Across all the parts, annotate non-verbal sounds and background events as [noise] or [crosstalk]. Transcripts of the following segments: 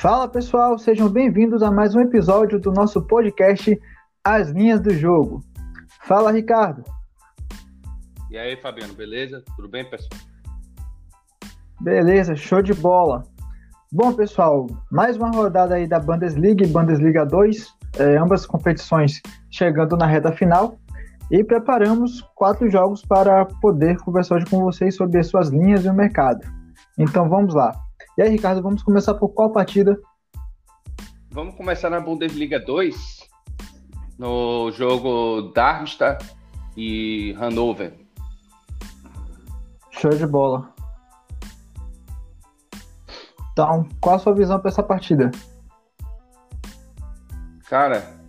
Fala pessoal, sejam bem-vindos a mais um episódio do nosso podcast As Linhas do Jogo. Fala Ricardo. E aí Fabiano, beleza? Tudo bem pessoal? Beleza, show de bola. Bom pessoal, mais uma rodada aí da Bundesliga e Bundesliga 2, é, ambas competições chegando na reta final e preparamos quatro jogos para poder conversar hoje com vocês sobre as suas linhas e o mercado. Então vamos lá. E aí, Ricardo, vamos começar por qual partida? Vamos começar na Bundesliga 2, no jogo Darmstadt e Hannover. Show de bola. Então, qual a sua visão para essa partida? Cara,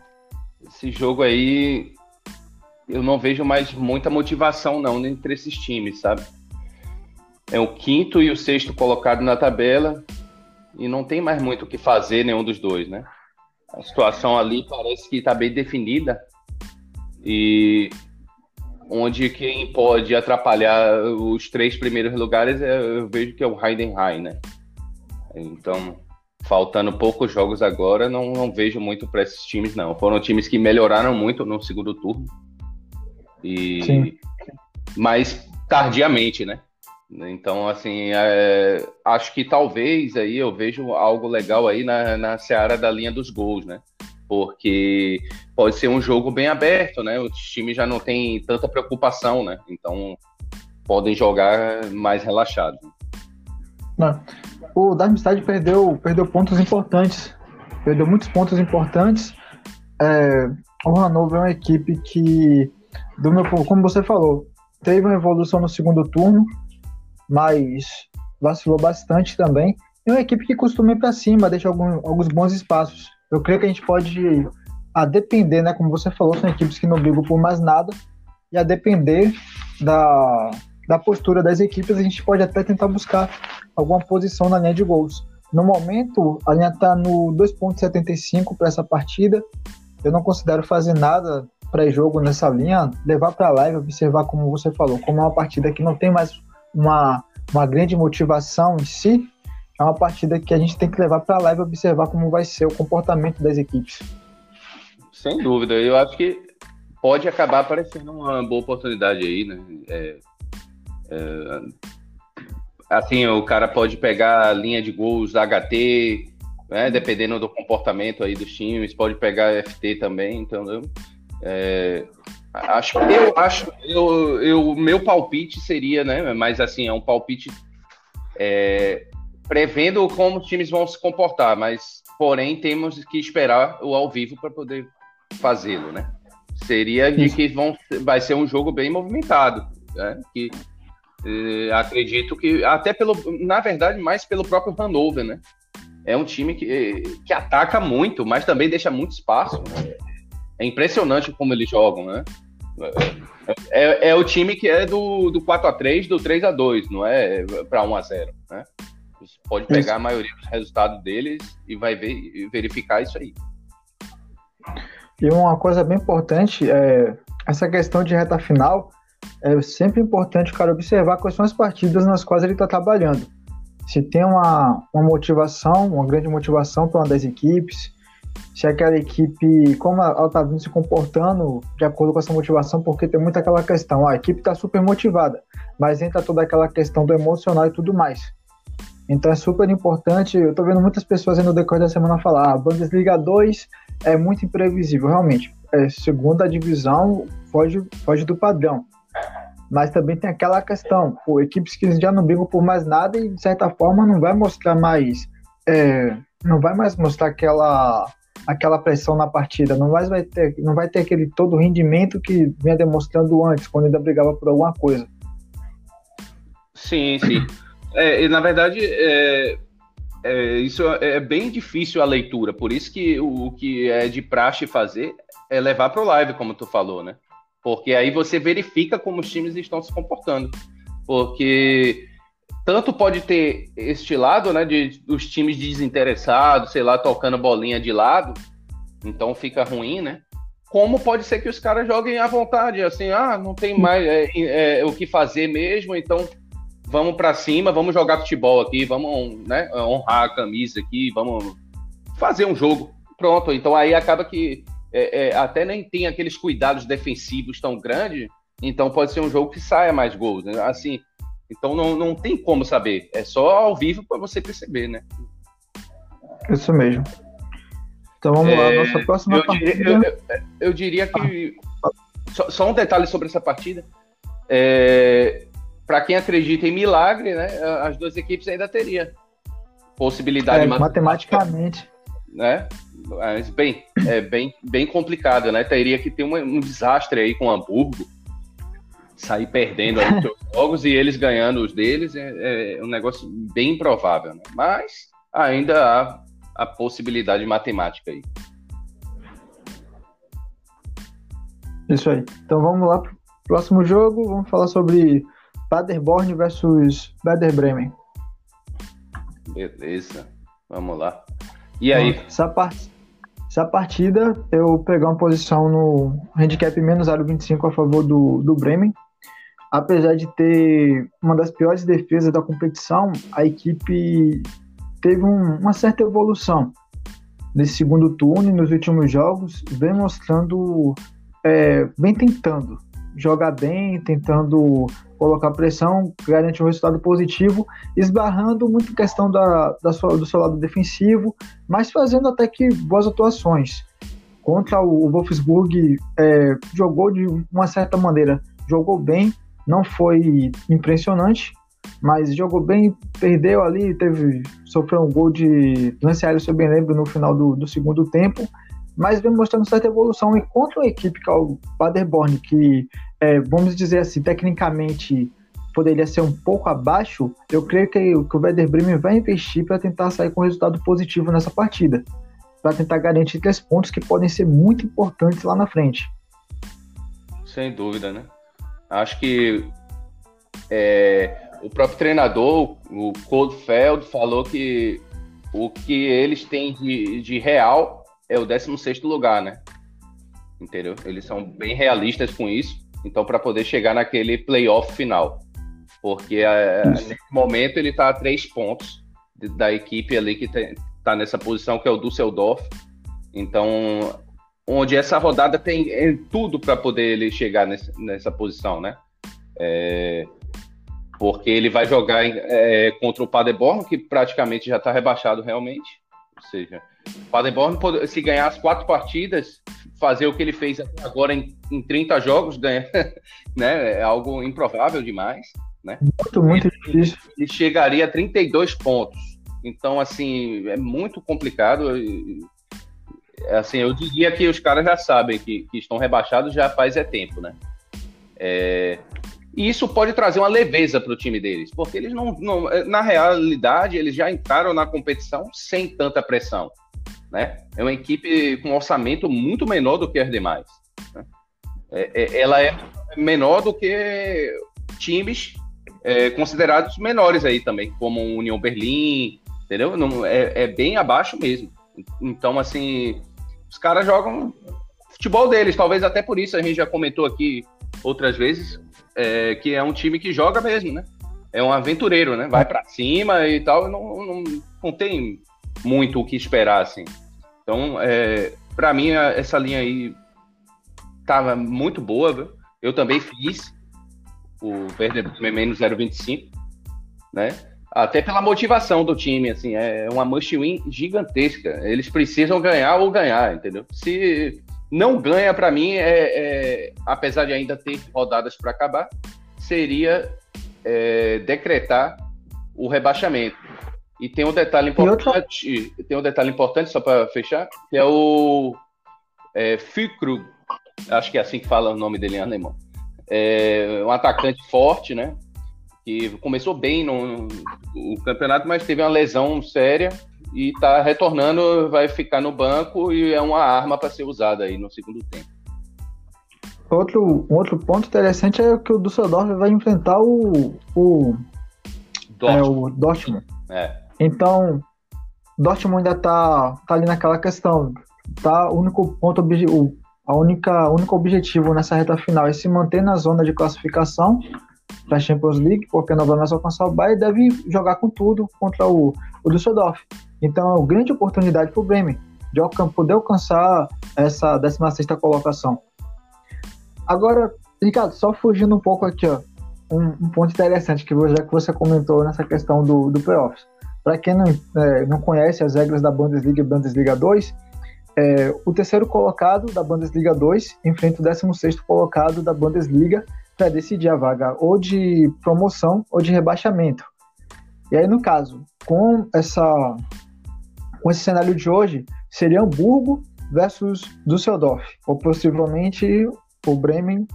esse jogo aí eu não vejo mais muita motivação não entre esses times, sabe? É o quinto e o sexto colocado na tabela e não tem mais muito o que fazer nenhum dos dois, né? A situação ali parece que está bem definida e onde quem pode atrapalhar os três primeiros lugares é, eu vejo que é o Heidenheim, né? Então, faltando poucos jogos agora, não, não vejo muito para esses times, não. Foram times que melhoraram muito no segundo turno. E... Sim. Mas tardiamente, né? Então, assim, é, acho que talvez aí eu vejo algo legal aí na, na seara da linha dos gols, né? Porque pode ser um jogo bem aberto, né? Os times já não têm tanta preocupação, né? Então podem jogar mais relaxados. Não. O Darmstadt perdeu, perdeu pontos importantes, perdeu muitos pontos importantes. É, o Hannover é uma equipe que, do meu, como você falou, teve uma evolução no segundo turno, mas vacilou bastante também. É uma equipe que costuma ir para cima, deixa algum, alguns bons espaços. Eu creio que a gente pode, a depender, né, como você falou, são equipes que não brigam por mais nada, e a depender da, da postura das equipes, a gente pode até tentar buscar alguma posição na linha de gols. No momento, a linha está no 2,75 para essa partida. Eu não considero fazer nada pré-jogo nessa linha, levar para a live, observar como você falou, como é uma partida que não tem mais uma, uma grande motivação em si, é uma partida que a gente tem que levar para lá e observar como vai ser o comportamento das equipes. Sem dúvida, eu acho que pode acabar aparecendo uma boa oportunidade aí, né? É, é, assim, o cara pode pegar a linha de gols HT, né? dependendo do comportamento aí dos times, pode pegar FT também, entendeu? É, Acho, eu acho, eu, eu, meu palpite seria, né? Mas assim, é um palpite é, prevendo como os times vão se comportar, mas porém temos que esperar o ao vivo para poder fazê-lo, né? Seria de que vão, vai ser um jogo bem movimentado, né? Que é, acredito que até pelo, na verdade, mais pelo próprio Hannover, né? É um time que, que ataca muito, mas também deixa muito espaço. É impressionante como eles jogam, né? É, é o time que é do, do 4x3, do 3x2, não é para 1x0, né? Você pode pegar isso. a maioria dos resultados deles e vai ver, verificar isso aí. E uma coisa bem importante é essa questão de reta final. É sempre importante o cara observar quais são as partidas nas quais ele está trabalhando. Se tem uma, uma motivação, uma grande motivação para uma das equipes, se aquela equipe, como ela está vindo se comportando de acordo com essa motivação, porque tem muita aquela questão, a equipe está super motivada, mas entra toda aquela questão do emocional e tudo mais. Então é super importante, eu estou vendo muitas pessoas aí no decorrer da semana falar, a ah, Bundesliga 2 é muito imprevisível, realmente. É, segunda divisão foge, foge do padrão. Mas também tem aquela questão, pô, equipes que já não brigam por mais nada e de certa forma não vai mostrar mais, é, não vai mais mostrar aquela aquela pressão na partida, não vai, vai, ter, não vai ter aquele todo rendimento que vinha demonstrando antes, quando ainda brigava por alguma coisa. Sim, sim. É, na verdade, é, é, isso é bem difícil a leitura, por isso que o, o que é de praxe fazer é levar para o live, como tu falou, né? Porque aí você verifica como os times estão se comportando. Porque tanto pode ter este lado, né, de os times desinteressados, sei lá, tocando bolinha de lado, então fica ruim, né? Como pode ser que os caras joguem à vontade, assim, ah, não tem mais é, é, o que fazer mesmo, então vamos para cima, vamos jogar futebol aqui, vamos né, honrar a camisa aqui, vamos fazer um jogo. Pronto, então aí acaba que é, é, até nem tem aqueles cuidados defensivos tão grandes, então pode ser um jogo que saia mais gols. Né? Assim, então não, não tem como saber, é só ao vivo para você perceber, né? Isso mesmo. Então vamos é, lá, nossa próxima eu partida. Diria, eu, eu, eu, diria que. Ah. Só, só, um detalhe sobre essa partida. É, Para quem acredita em milagre, né, as duas equipes ainda teriam possibilidade é, matematicamente. Né? Mas bem, é bem, bem complicado, né? Teria que ter um, um desastre aí com o Hamburgo, sair perdendo os [laughs] seus jogos e eles ganhando os deles é, é um negócio bem improvável, né? Mas ainda há a possibilidade matemática aí. Isso aí. Então vamos lá pro próximo jogo. Vamos falar sobre Paderborn versus Werder Bremen. Beleza. Vamos lá. E aí? Essa, part... Essa partida, eu peguei uma posição no handicap menos 0,25 a favor do, do Bremen. Apesar de ter uma das piores defesas da competição, a equipe teve um, uma certa evolução nesse segundo turno e nos últimos jogos, vem mostrando, é, vem tentando jogar bem, tentando colocar pressão, garantir um resultado positivo, esbarrando muito em questão da, da sua, do seu lado defensivo, mas fazendo até que boas atuações. Contra o, Wolfsburg, é, jogou de uma certa maneira, jogou bem, não foi impressionante, mas jogou bem, perdeu ali, teve sofreu um gol de lance aéreo, se eu bem lembro, no final do, do segundo tempo, mas vem mostrando certa evolução. E contra uma equipe que é o Paderborn, que, é, vamos dizer assim, tecnicamente poderia ser um pouco abaixo, eu creio que, que o Werder Bremen vai investir para tentar sair com resultado positivo nessa partida, para tentar garantir três pontos que podem ser muito importantes lá na frente. Sem dúvida, né? Acho que é, o próprio treinador, o Coldfeld, falou que o que eles têm de, de real é o 16 lugar, né? Entendeu? Eles são bem realistas com isso. Então, para poder chegar naquele playoff final. Porque é, nesse momento ele está a três pontos da equipe ali que está nessa posição, que é o Düsseldorf. Então, onde essa rodada tem tudo para poder ele chegar nesse, nessa posição, né? É, porque ele vai jogar é, contra o Paderborn, que praticamente já está rebaixado realmente. Ou seja, o Paderborn, se ganhar as quatro partidas, fazer o que ele fez agora em, em 30 jogos, ganha, [laughs] né? É algo improvável demais. Né? Muito, muito ele, difícil. Ele chegaria a 32 pontos. Então, assim, é muito complicado. Assim, eu diria que os caras já sabem que, que estão rebaixados já faz é tempo, né? É, e isso pode trazer uma leveza para o time deles, porque eles não, não, na realidade, eles já entraram na competição sem tanta pressão. Né? É uma equipe com um orçamento muito menor do que as demais. Né? É, é, ela é menor do que times é, considerados menores aí também, como União Berlim, entendeu? Não, é, é bem abaixo mesmo. Então, assim, os caras jogam futebol deles, talvez até por isso a gente já comentou aqui outras vezes, é, que é um time que joga mesmo, né? É um aventureiro, né? Vai para cima e tal, não, não, não tem muito o que esperar, assim. Então, é, para mim, essa linha aí tava muito boa, viu? Eu também fiz o Verde menos 0,25, né? Até pela motivação do time, assim, é uma must win gigantesca. Eles precisam ganhar ou ganhar, entendeu? Se não ganha para mim, é, é, apesar de ainda ter rodadas para acabar, seria é, decretar o rebaixamento. E tem um detalhe importante, tem um detalhe importante só para fechar, que é o é, Fikrug, acho que é assim que fala o nome dele em alemão. É um atacante forte, né? Que começou bem no, no campeonato, mas teve uma lesão séria e tá retornando, vai ficar no banco e é uma arma para ser usada aí no segundo tempo. Outro, outro ponto interessante é que o Düsseldorf vai enfrentar o, o Dortmund. É, o Dortmund. É. Então, Dortmund ainda tá, tá ali naquela questão. Tá, o único ponto o, a única único objetivo nessa reta final é se manter na zona de classificação para a Champions League, porque não vai mais alcançar o Bayern, deve jogar com tudo contra o, o Düsseldorf. Então é uma grande oportunidade para o Bremen de poder alcançar essa 16 colocação. Agora, Ricardo, só fugindo um pouco aqui, ó, um, um ponto interessante que já que você comentou nessa questão do, do playoffs. Para quem não, é, não conhece as regras da Bundesliga e Bundesliga 2, é, o terceiro colocado da Bundesliga 2 enfrenta o 16 colocado da Bundesliga para decidir a vaga ou de promoção ou de rebaixamento. E aí, no caso, com, essa, com esse cenário de hoje, seria Hamburgo versus Düsseldorf, ou possivelmente o Bremen,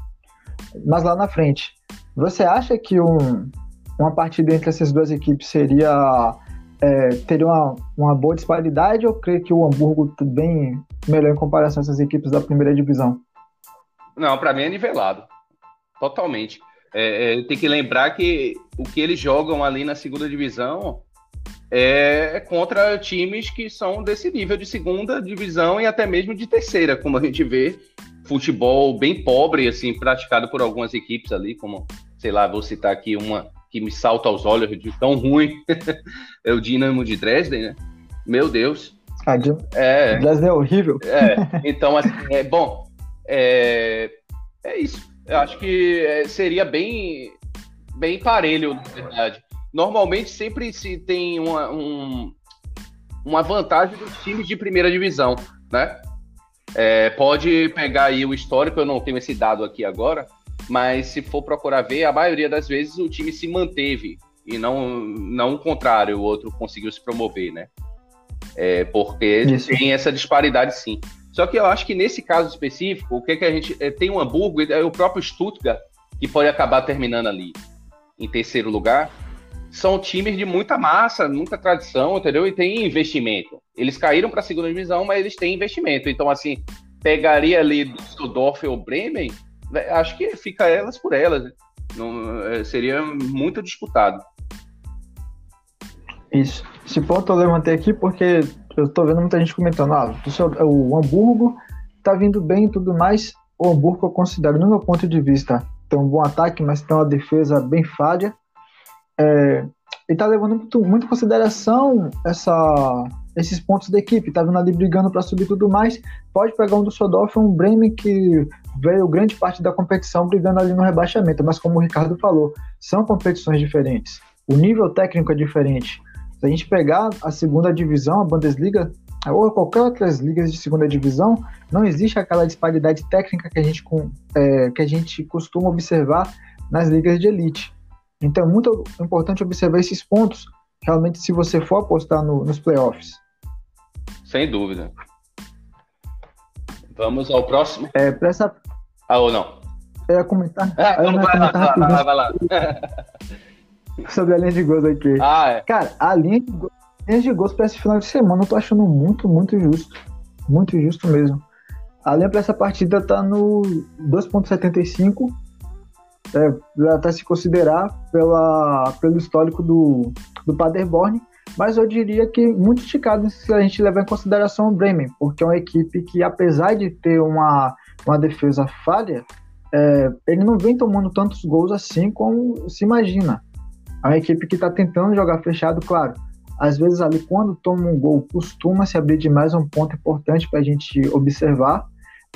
mas lá na frente. Você acha que um, uma partida entre essas duas equipes seria é, teria uma, uma boa disparidade ou crê que o Hamburgo bem melhor em comparação a essas equipes da primeira divisão? Não, para mim é nivelado. Totalmente. É, é, tem que lembrar que o que eles jogam ali na segunda divisão é contra times que são desse nível de segunda divisão e até mesmo de terceira, como a gente vê. Futebol bem pobre, assim, praticado por algumas equipes ali, como, sei lá, vou citar aqui uma que me salta aos olhos de tão ruim, [laughs] é o Dinamo de Dresden, né? Meu Deus. Ah, de... é, Dresden é horrível. É, então, assim, é bom. É, é isso. Eu acho que é, seria bem, bem parelho, na verdade. Normalmente sempre se tem uma, um, uma vantagem dos times de primeira divisão, né? É, pode pegar aí o histórico, eu não tenho esse dado aqui agora, mas se for procurar ver, a maioria das vezes o time se manteve e não, não o contrário, o outro conseguiu se promover, né? É, porque Isso. tem essa disparidade sim. Só que eu acho que nesse caso específico, o que, que a gente é, tem um Hamburgo e é o próprio Stuttgart que pode acabar terminando ali em terceiro lugar. São times de muita massa, muita tradição, entendeu? E tem investimento. Eles caíram para a segunda divisão, mas eles têm investimento. Então, assim, pegaria ali Düsseldorf ou Bremen, né, acho que fica elas por elas. Né? Não, é, seria muito disputado. Isso. Esse ponto eu levantei aqui porque eu tô vendo muita gente comentando, ah, o Hamburgo tá vindo bem e tudo mais. O Hamburgo eu considero, no meu ponto de vista, tem um bom ataque, mas tem uma defesa bem falha. É, ele tá levando muito, muito em consideração essa, esses pontos da equipe, tá vindo ali brigando para subir tudo mais. Pode pegar um do Sodorf, um Bremen que veio grande parte da competição brigando ali no rebaixamento, mas como o Ricardo falou, são competições diferentes. O nível técnico é diferente. Se a gente pegar a segunda divisão, a Bundesliga, ou qualquer outras ligas de segunda divisão, não existe aquela disparidade técnica que a gente, é, que a gente costuma observar nas ligas de elite. Então é muito importante observar esses pontos, realmente, se você for apostar no, nos playoffs. Sem dúvida. Vamos ao próximo. É, para essa. Ah, ou não? Eu ia comentar. Ah, eu não, vai, lá, vai, vai lá. Sobre a linha de gols aqui. Ah, é. Cara, a linha de, gols, linha de gols para esse final de semana eu tô achando muito, muito justo. Muito justo mesmo. A linha para essa partida tá no 2,75. É, até se considerar pela, pelo histórico do, do Paderborn. Mas eu diria que muito esticado se a gente levar em consideração o Bremen, porque é uma equipe que, apesar de ter uma, uma defesa falha, é, ele não vem tomando tantos gols assim como se imagina. É uma equipe que está tentando jogar fechado, claro. Às vezes ali quando toma um gol costuma se abrir demais um ponto importante para a gente observar.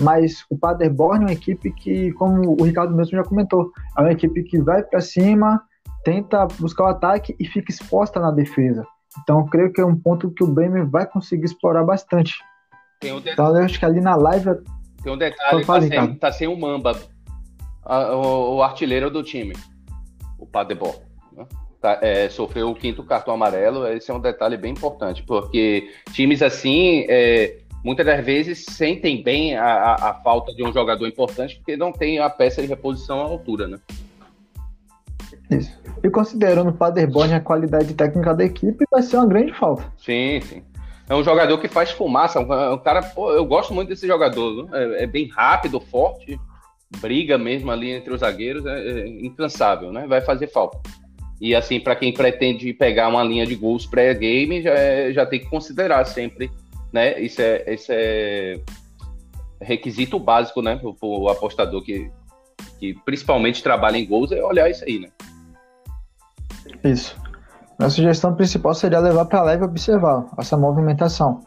Mas o Paderborn é uma equipe que, como o Ricardo mesmo já comentou, é uma equipe que vai para cima, tenta buscar o ataque e fica exposta na defesa. Então, creio que é um ponto que o Bremen vai conseguir explorar bastante. Um então, eu acho que ali na live. Tem um detalhe: tá sem, tá sem o Mamba, a, o, o, artilheiro do time, o Paderborn tá, é, sofreu o quinto cartão amarelo. Esse é um detalhe bem importante, porque times assim, é, muitas das vezes, sentem bem a, a, a, falta de um jogador importante, porque não tem a peça de reposição à altura, né? Isso. E considerando o Paderborn a qualidade técnica da equipe, vai ser uma grande falta. Sim, sim. É um jogador que faz fumaça. Um, um cara, pô, eu gosto muito desse jogador. É, é, bem rápido, forte, briga mesmo ali entre os zagueiros, é, é incansável, né? Vai fazer falta. E assim, para quem pretende pegar uma linha de gols pré-game, já, é, já tem que considerar sempre, né? Isso é, isso é requisito básico, né? Para o apostador que que principalmente trabalha em gols, é olhar isso aí, né? Isso. Minha sugestão principal seria levar para leve e observar essa movimentação.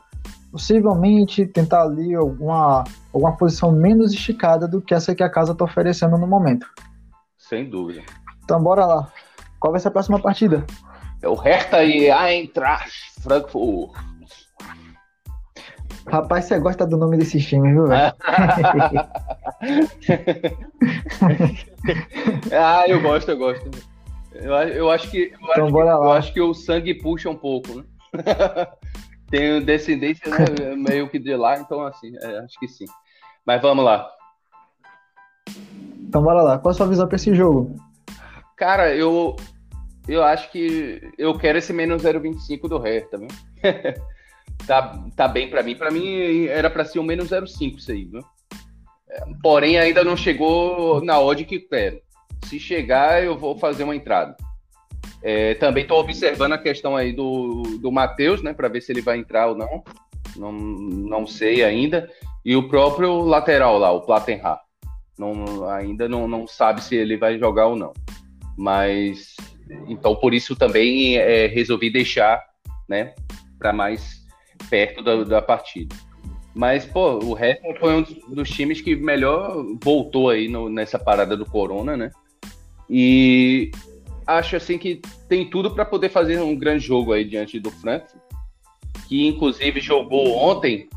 Possivelmente tentar ali alguma, alguma posição menos esticada do que essa que a casa está oferecendo no momento. Sem dúvida. Então bora lá. Qual vai ser a próxima partida? É o Hertha e Eintracht Frankfurt. Rapaz, você gosta do nome desse time, viu, velho? [laughs] ah, eu gosto, eu gosto. Eu, eu acho que eu, então, acho, que, eu acho que o sangue puxa um pouco, né? [laughs] Tenho descendência né, meio que de lá, então assim, é, acho que sim. Mas vamos lá. Então bora lá. Qual a sua visão para esse jogo? Cara, eu eu acho que eu quero esse menos 0,25 do Hertha, viu? [laughs] tá, tá bem para mim. Para mim era para ser o menos 0,5 isso aí, viu? É, porém, ainda não chegou na odd que quero. Se chegar, eu vou fazer uma entrada. É, também estou observando a questão aí do, do Matheus, né, para ver se ele vai entrar ou não. não. Não sei ainda. E o próprio lateral lá, o Plattenhar. Não, ainda não, não sabe se ele vai jogar ou não. Mas então por isso também é, resolvi deixar, né, para mais perto da, da partida. Mas, pô, o resto foi um dos times que melhor voltou aí no, nessa parada do Corona, né? E acho assim que tem tudo para poder fazer um grande jogo aí diante do Frankfurt, que inclusive jogou ontem,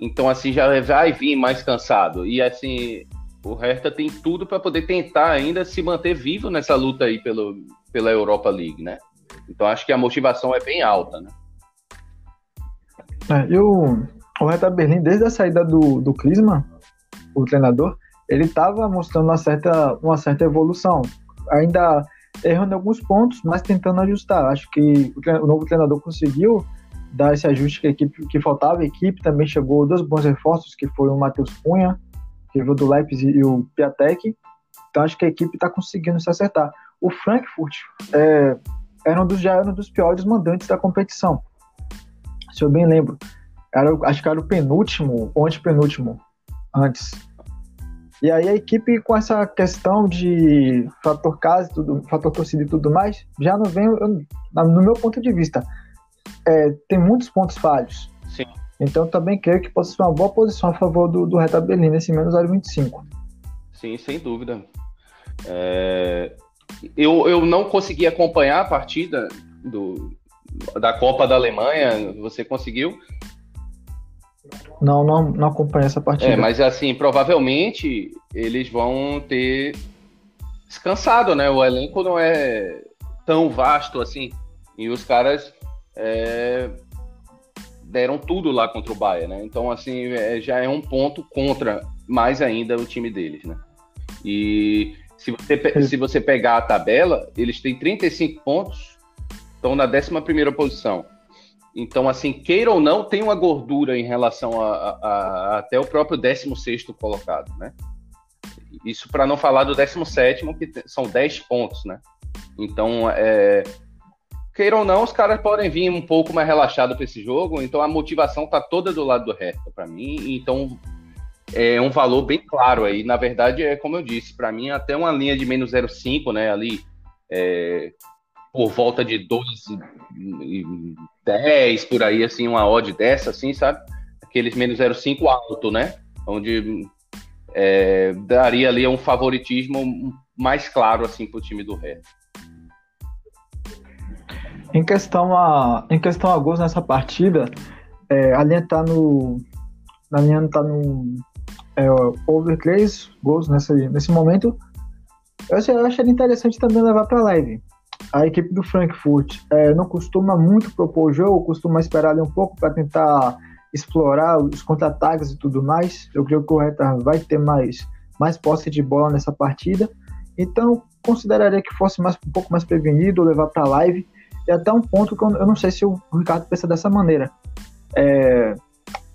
então assim já vai vir mais cansado. E assim, o Hertha tem tudo para poder tentar ainda se manter vivo nessa luta aí pelo, pela Europa League, né? Então acho que a motivação é bem alta, né? É, e o, Hertha Berlim, desde a saída do, do o treinador, ele estava mostrando uma certa, uma certa evolução. Ainda errando alguns pontos, mas tentando ajustar. Acho que o, o novo treinador conseguiu dar esse ajuste que a equipe que faltava. A equipe também chegou dois bons reforços, que foi o Matheus Cunha, que veio do Leipzig, e o Piatek. Então acho que a equipe está conseguindo se acertar. O Frankfurt é, era um dos, já era um dos piores mandantes da competição se eu bem lembro. Era, acho que era o penúltimo ou antepenúltimo antes. E aí a equipe com essa questão de fator casa, tudo, fator torcida e tudo mais, já não vem, no meu ponto de vista, é, tem muitos pontos falhos. Então também creio que possa ser uma boa posição a favor do, do Reta Berlim nesse menos 0,25. Sim, sem dúvida. É, eu, eu não consegui acompanhar a partida do, da Copa da Alemanha, você conseguiu? Não, não, não acompanhei essa partida. É, mas assim, provavelmente eles vão ter descansado, né? O elenco não é tão vasto assim. E os caras é, deram tudo lá contra o Bayern, né? Então, assim, é, já é um ponto contra mais ainda o time deles, né? E se você, se você pegar a tabela, eles têm 35 pontos estão na 11 posição. Então, assim, queira ou não, tem uma gordura em relação a, a, a até o próprio 16 colocado, né? Isso para não falar do 17, que são 10 pontos, né? Então, é, queira ou não, os caras podem vir um pouco mais relaxados para esse jogo, então a motivação tá toda do lado do resto para mim, então é um valor bem claro aí. Na verdade, é como eu disse, para mim até uma linha de menos 0,5, né, ali, é, por volta de 2 e 10, por aí, assim, uma odd dessa, assim, sabe? Aqueles menos 0,5 alto, né? Onde é, daria ali um favoritismo mais claro, assim, pro time do Ré. Em questão a, em questão a gols nessa partida, é, a linha tá no. A linha tá no. É, over 3 gols nesse, nesse momento. Eu, eu acharia interessante também levar para live a equipe do Frankfurt é, não costuma muito propor o jogo, costuma esperar ali um pouco para tentar explorar os contra-ataques e tudo mais. Eu creio que o Hertha vai ter mais, mais posse de bola nessa partida. Então, consideraria que fosse mais, um pouco mais prevenido, levar para a live. E até um ponto que eu, eu, não sei se o Ricardo pensa dessa maneira. É,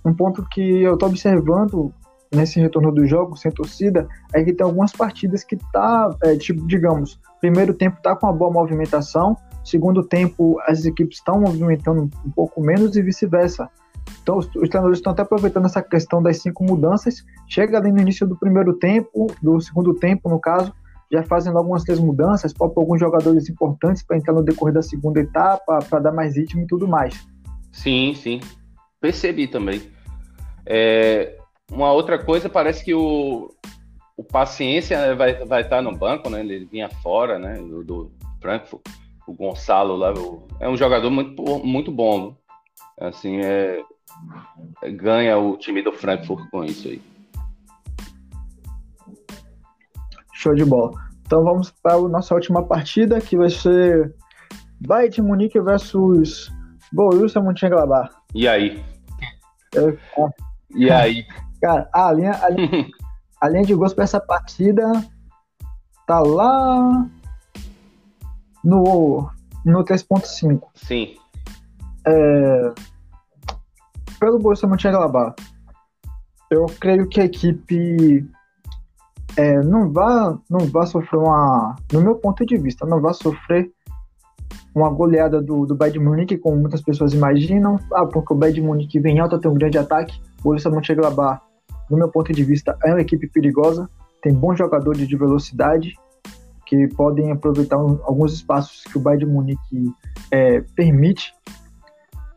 um ponto que eu estou observando nesse retorno do jogo, sem torcida, é que tem algumas partidas que tá, é, tipo, digamos, primeiro tempo tá com uma boa movimentação, segundo tempo as equipes estão movimentando um pouco menos e vice-versa. Então os, os treinadores estão até aproveitando essa questão das cinco mudanças, chega ali no início do primeiro tempo, do segundo tempo no caso, já fazendo algumas três mudanças, para alguns jogadores importantes para entrar no decorrer da segunda etapa, para dar mais ritmo e tudo mais. Sim, sim. Percebi também. É, uma outra coisa, parece que o, o Paciência vai, vai estar no banco, né? Ele vinha fora, né? Do, do Frankfurt. O Gonçalo lá, o, é um jogador muito, muito bom. Assim, é, ganha o time do Frankfurt com isso aí. Show de bola. Então vamos para a nossa última partida, que vai ser Bayern de Munique versus Borussia Mönchengladbach. E aí? E aí? [laughs] Cara, a linha, a linha, a linha de gols para essa partida tá lá no, no 3.5. Sim. É, pelo Borussia Mönchengladbach, eu creio que a equipe é, não vá não vá sofrer uma, no meu ponto de vista, não vá sofrer uma goleada do, do Bayern Munique, como muitas pessoas imaginam, ah, porque o Bayern Munique vem alto, tem um grande ataque, o Borussia Mönchengladbach, no meu ponto de vista, é uma equipe perigosa, tem bons jogadores de velocidade, que podem aproveitar um, alguns espaços que o Bayern Munique é, permite,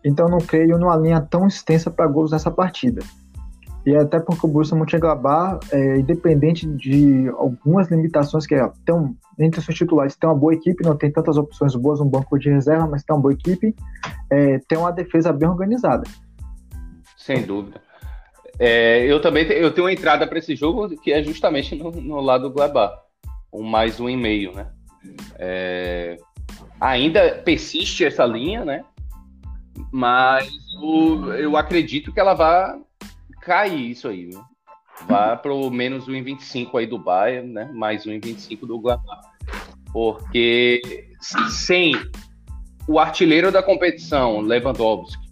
então não creio numa linha tão extensa para gols nessa partida. E até porque o Borussia Mönchengladbach, é, independente de algumas limitações que é, tem um, entre os seus titulares, tem uma boa equipe, não tem tantas opções boas no banco de reserva, mas tem uma boa equipe, é, tem uma defesa bem organizada. Sem dúvida. É, eu também te, eu tenho uma entrada para esse jogo que é justamente no, no lado do Gladbach, um mais um e meio, né? É, ainda persiste essa linha, né? Mas o, eu acredito que ela vai cair isso aí, viu? Vá [laughs] pro menos 1,25 aí do Bayern, né? Mais 1,25 do Gladbach. Porque sem o artilheiro da competição, Lewandowski,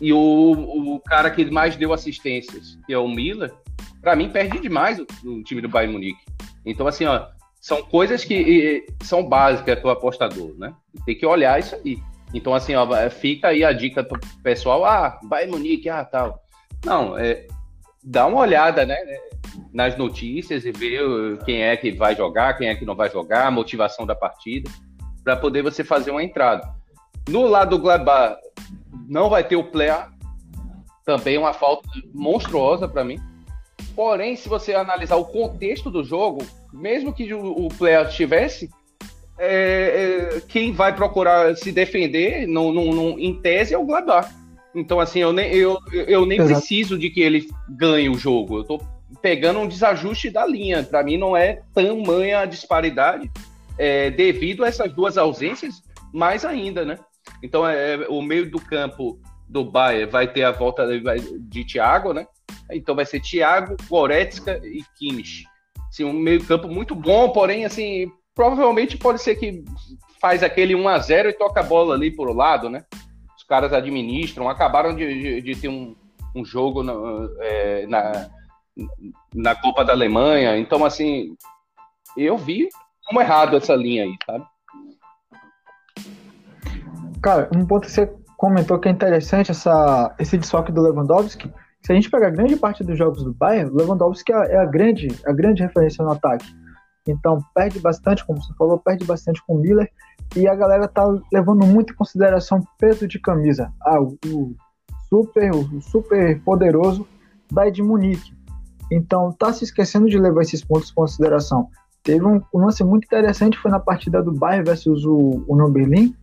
e o, o cara que mais deu assistências, que é o Miller, para mim perde demais o, o, time do Bayern Munique. Então, assim, ó, são coisas que são básicas para o apostador, né? Tem que olhar isso aí. Então, assim, ó, fica aí a dica pro pessoal, ah, Bayern Munique, ah, tal. Não, é, dá uma olhada né, nas notícias e ver quem é que vai jogar, quem é que não vai jogar, a motivação da partida, para poder você fazer uma entrada. No lado do Gladbach, não vai ter o player, também uma falta monstruosa para mim. Porém, se você analisar o contexto do jogo, mesmo que o, o player tivesse, é, é, quem vai procurar se defender, no, no, no, em tese, é o Gladbach então, assim, eu nem, eu, eu nem preciso de que ele ganhe o jogo. Eu tô pegando um desajuste da linha. Para mim, não é tamanha a disparidade é, devido a essas duas ausências, mais ainda, né? Então, é, o meio do campo do Bayern vai ter a volta de, de Thiago, né? Então, vai ser Thiago, Goretzka e Kimmich. Assim, um meio campo muito bom, porém, assim, provavelmente pode ser que faz aquele 1 a 0 e toca a bola ali por lado, né? Os caras administram, acabaram de, de, de ter um, um jogo na, é, na, na Copa da Alemanha. Então, assim, eu vi como errado essa linha aí, sabe? Cara, um ponto que você comentou que é interessante, essa, esse desfoque do Lewandowski. Se a gente pegar grande parte dos jogos do Bayern, o Lewandowski é, é a grande, a grande referência no ataque. Então, perde bastante, como você falou, perde bastante com o Miller. E a galera tá levando muito em consideração peso de camisa. Ah, o, o super, o super poderoso Bayern de Munique. Então tá se esquecendo de levar esses pontos em consideração. Teve um, um lance muito interessante, foi na partida do Bayern versus o Union Berlin,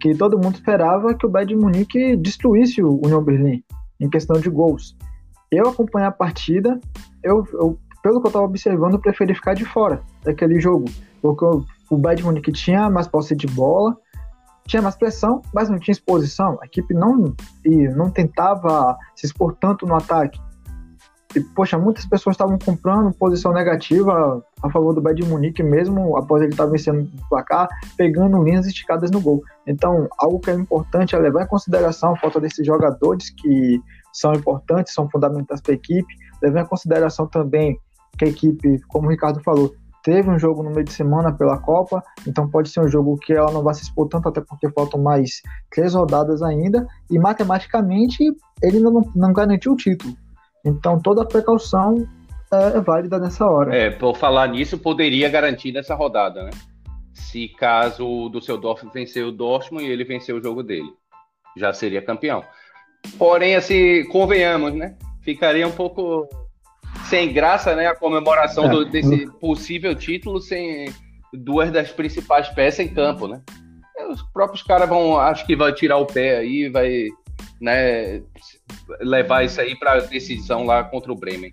que todo mundo esperava que o Bayern de Munique destruísse o Union Berlin em questão de gols. Eu acompanhei a partida, eu, eu pelo que eu estava observando, eu preferi ficar de fora daquele jogo, porque o Bayern tinha mais posse de bola, tinha mais pressão, mas não tinha exposição. A equipe não, e não tentava se expor tanto no ataque. E, poxa, muitas pessoas estavam comprando posição negativa a favor do Bayern Munique, mesmo após ele estar vencendo o placar, pegando linhas esticadas no gol. Então, algo que é importante é levar em consideração a falta desses jogadores que são importantes, são fundamentais para a equipe, levar em consideração também que a equipe, como o Ricardo falou, teve um jogo no meio de semana pela Copa, então pode ser um jogo que ela não vai se expor tanto, até porque faltam mais três rodadas ainda, e matematicamente ele não, não garantiu o título. Então toda precaução é válida nessa hora. É, por falar nisso, poderia garantir nessa rodada, né? Se caso o Düsseldorf vencer o Dortmund e ele vencer o jogo dele, já seria campeão. Porém, assim, convenhamos, né? Ficaria um pouco sem graça, né? A comemoração é. do, desse possível título sem duas das principais peças em campo, né? Os próprios caras vão, acho que vai tirar o pé aí, vai, né, levar isso aí para decisão lá contra o Bremen.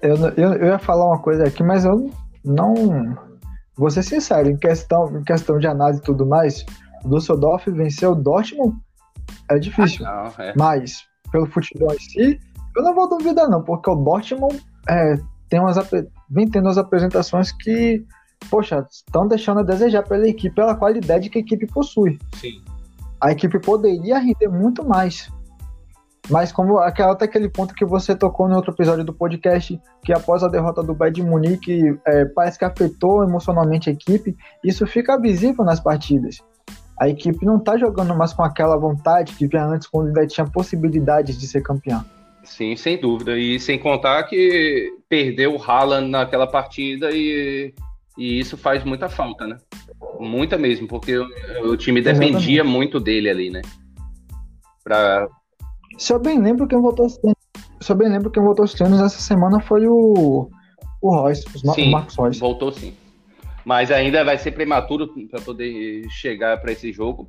Eu, eu, eu, ia falar uma coisa aqui, mas eu não. Vou ser sincero, em questão, em questão de análise e tudo mais, o Düsseldorf venceu o Dortmund é difícil. Ah, não, é. Mas, pelo futebol em si, eu não vou duvidar, não, porque o Dortmund é, tem umas, vem tendo as apresentações que, poxa, estão deixando a desejar pela equipe, pela qualidade que a equipe possui. Sim. A equipe poderia render muito mais. Mas como aquela, até aquele ponto que você tocou no outro episódio do podcast, que após a derrota do Bayern de Munique, é, parece que afetou emocionalmente a equipe, isso fica visível nas partidas. A equipe não está jogando mais com aquela vontade que vinha antes, quando ainda tinha possibilidades de ser campeão. Sim, sem dúvida. E sem contar que perdeu o Haaland naquela partida e, e isso faz muita falta, né? Muita mesmo, porque o, o time dependia Exatamente. muito dele ali, né? Pra... Se eu bem lembro, quem votou se eu bem lembro, quem votou os treinos essa semana foi o, o Royce, sim, o Marcos Royce. Voltou sim. Mas ainda vai ser prematuro para poder chegar para esse jogo.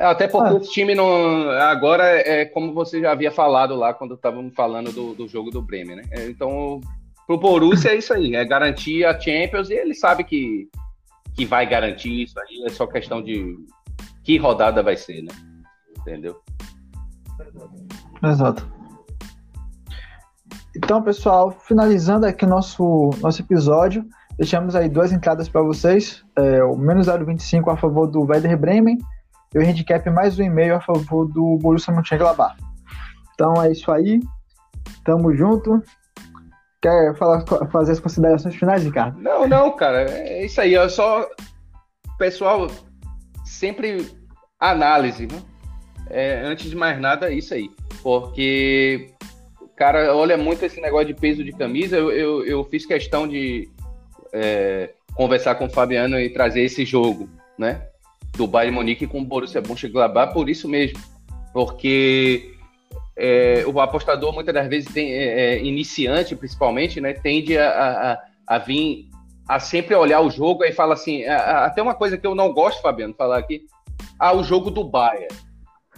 Até porque ah. esse time não. Agora é como você já havia falado lá quando estávamos falando do, do jogo do Bremen, né? É, então, pro Borussia é isso aí, é garantir a Champions e ele sabe que, que vai garantir isso aí, é só questão de que rodada vai ser, né? Entendeu? Exato. Então, pessoal, finalizando aqui nosso, nosso episódio, deixamos aí duas entradas para vocês: é, o menos 0,25 a favor do Werder Bremen e o handicap mais um e-mail a favor do Borussia Mönchengladbach. Então é isso aí. Tamo junto. Quer falar, fazer as considerações finais, Ricardo? Não, não, cara. É isso aí. Eu só. Pessoal, sempre análise, né? É, antes de mais nada, é isso aí. Porque, cara, olha muito esse negócio de peso de camisa. Eu, eu, eu fiz questão de é, conversar com o Fabiano e trazer esse jogo, né? Do Bayern Munique com o Borussia Mönchengladbach por isso mesmo, porque é, o apostador muitas das vezes tem é, é, iniciante principalmente, né, tende a, a, a, vir a sempre olhar o jogo e fala assim, a, até uma coisa que eu não gosto, Fabiano, falar aqui, ah, o jogo do Bayern,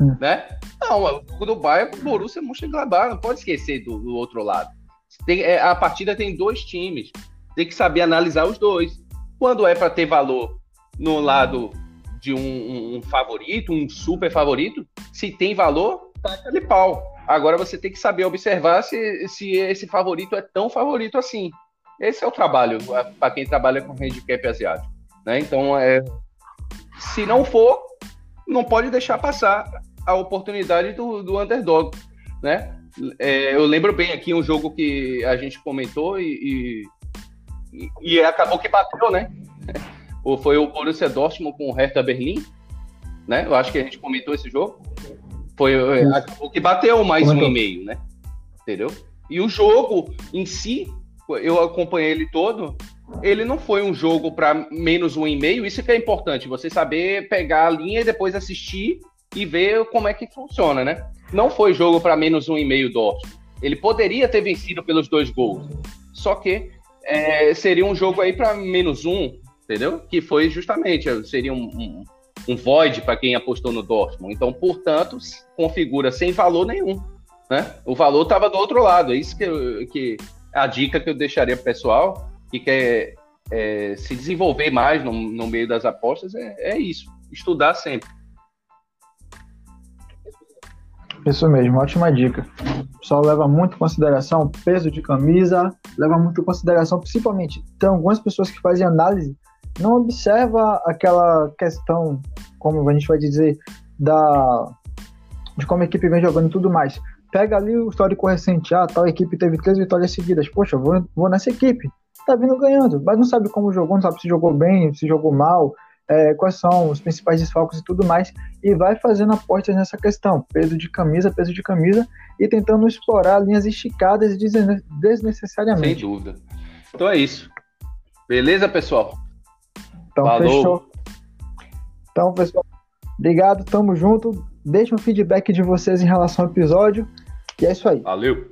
hum. né? Não, o jogo do Bayern com o Borussia Mönchengladbach, não pode esquecer do, do outro lado. Tem, é, a partida tem dois times, tem que saber analisar os dois. Quando é para ter valor no lado de um, um, favorito, um super favorito, se tem valor, tá de pau. Agora você tem que saber observar se, se esse favorito é tão favorito assim. Esse é o trabalho para quem trabalha com handicap asiático. Né? Então, é, se não for, não pode deixar passar a oportunidade do, do underdog. Né? É, eu lembro bem aqui um jogo que a gente comentou e, e, e acabou que bateu, né? Ou foi o Borussia Dortmund com o Hertha Berlim, né? Eu acho que a gente comentou esse jogo. Foi é, o que bateu mais Comentou. um e meio, né? Entendeu? E o jogo em si, eu acompanhei ele todo, ele não foi um jogo para menos um e meio. Isso que é importante, você saber pegar a linha e depois assistir e ver como é que funciona, né? Não foi jogo para menos um e meio Dortmund. Ele poderia ter vencido pelos dois gols, só que é, seria um jogo aí para menos um, entendeu? Que foi justamente, seria um, um, um void para quem apostou no Dortmund. Então, portanto, configura sem valor nenhum. Né? O valor estava do outro lado. É isso que, eu, que a dica que eu deixaria para o pessoal que quer é, se desenvolver mais no, no meio das apostas é, é isso, estudar sempre. Isso mesmo, ótima dica. O pessoal leva muito em consideração peso de camisa, leva muito em consideração, principalmente, tem algumas pessoas que fazem análise não observa aquela questão, como a gente vai dizer, da de como a equipe vem jogando e tudo mais. Pega ali o histórico recente, ah, tal equipe teve três vitórias seguidas. Poxa, vou, vou nessa equipe. Tá vindo ganhando, mas não sabe como jogou, não sabe se jogou bem, se jogou mal. é, quais são os principais desfalques e tudo mais, e vai fazendo apostas nessa questão, peso de camisa, peso de camisa, e tentando explorar linhas esticadas desnecessariamente. Sem dúvida. Então é isso. Beleza, pessoal? Então, Falou. fechou. Então, pessoal, obrigado, tamo junto. Deixa um feedback de vocês em relação ao episódio. E é isso aí. Valeu!